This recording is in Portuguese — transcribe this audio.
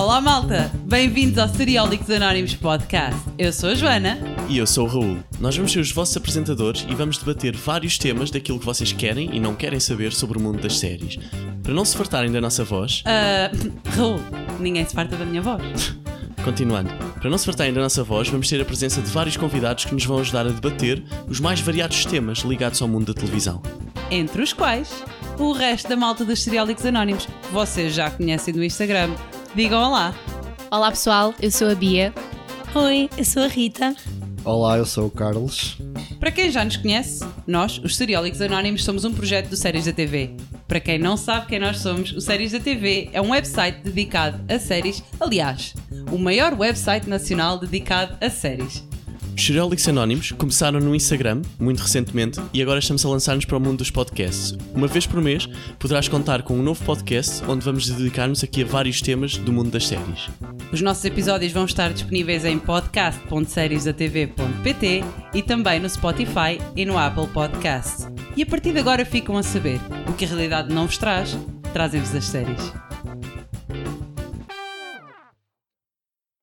Olá malta, bem-vindos ao Seriólicos Anónimos Podcast. Eu sou a Joana. E eu sou o Raul. Nós vamos ser os vossos apresentadores e vamos debater vários temas daquilo que vocês querem e não querem saber sobre o mundo das séries. Para não se fartarem da nossa voz, Ah, Raul, ninguém se farta da minha voz. continuando, para não se fartarem da nossa voz, vamos ter a presença de vários convidados que nos vão ajudar a debater os mais variados temas ligados ao mundo da televisão. Entre os quais, o resto da malta dos Seriólicos Anónimos, que vocês já conhecem do Instagram. Digam olá. Olá pessoal, eu sou a Bia. Oi, eu sou a Rita. Olá, eu sou o Carlos. Para quem já nos conhece, nós, os Seriólicos Anónimos, somos um projeto do Séries da TV. Para quem não sabe quem nós somos, o Séries da TV é um website dedicado a séries, aliás, o maior website nacional dedicado a séries. Os Seriólicos Anónimos começaram no Instagram, muito recentemente, e agora estamos a lançar-nos para o mundo dos podcasts. Uma vez por mês, poderás contar com um novo podcast onde vamos dedicar-nos aqui a vários temas do mundo das séries. Os nossos episódios vão estar disponíveis em podcast.seriesdatv.pt e também no Spotify e no Apple Podcasts. E a partir de agora ficam a saber o que a realidade não vos traz, trazem-vos as séries.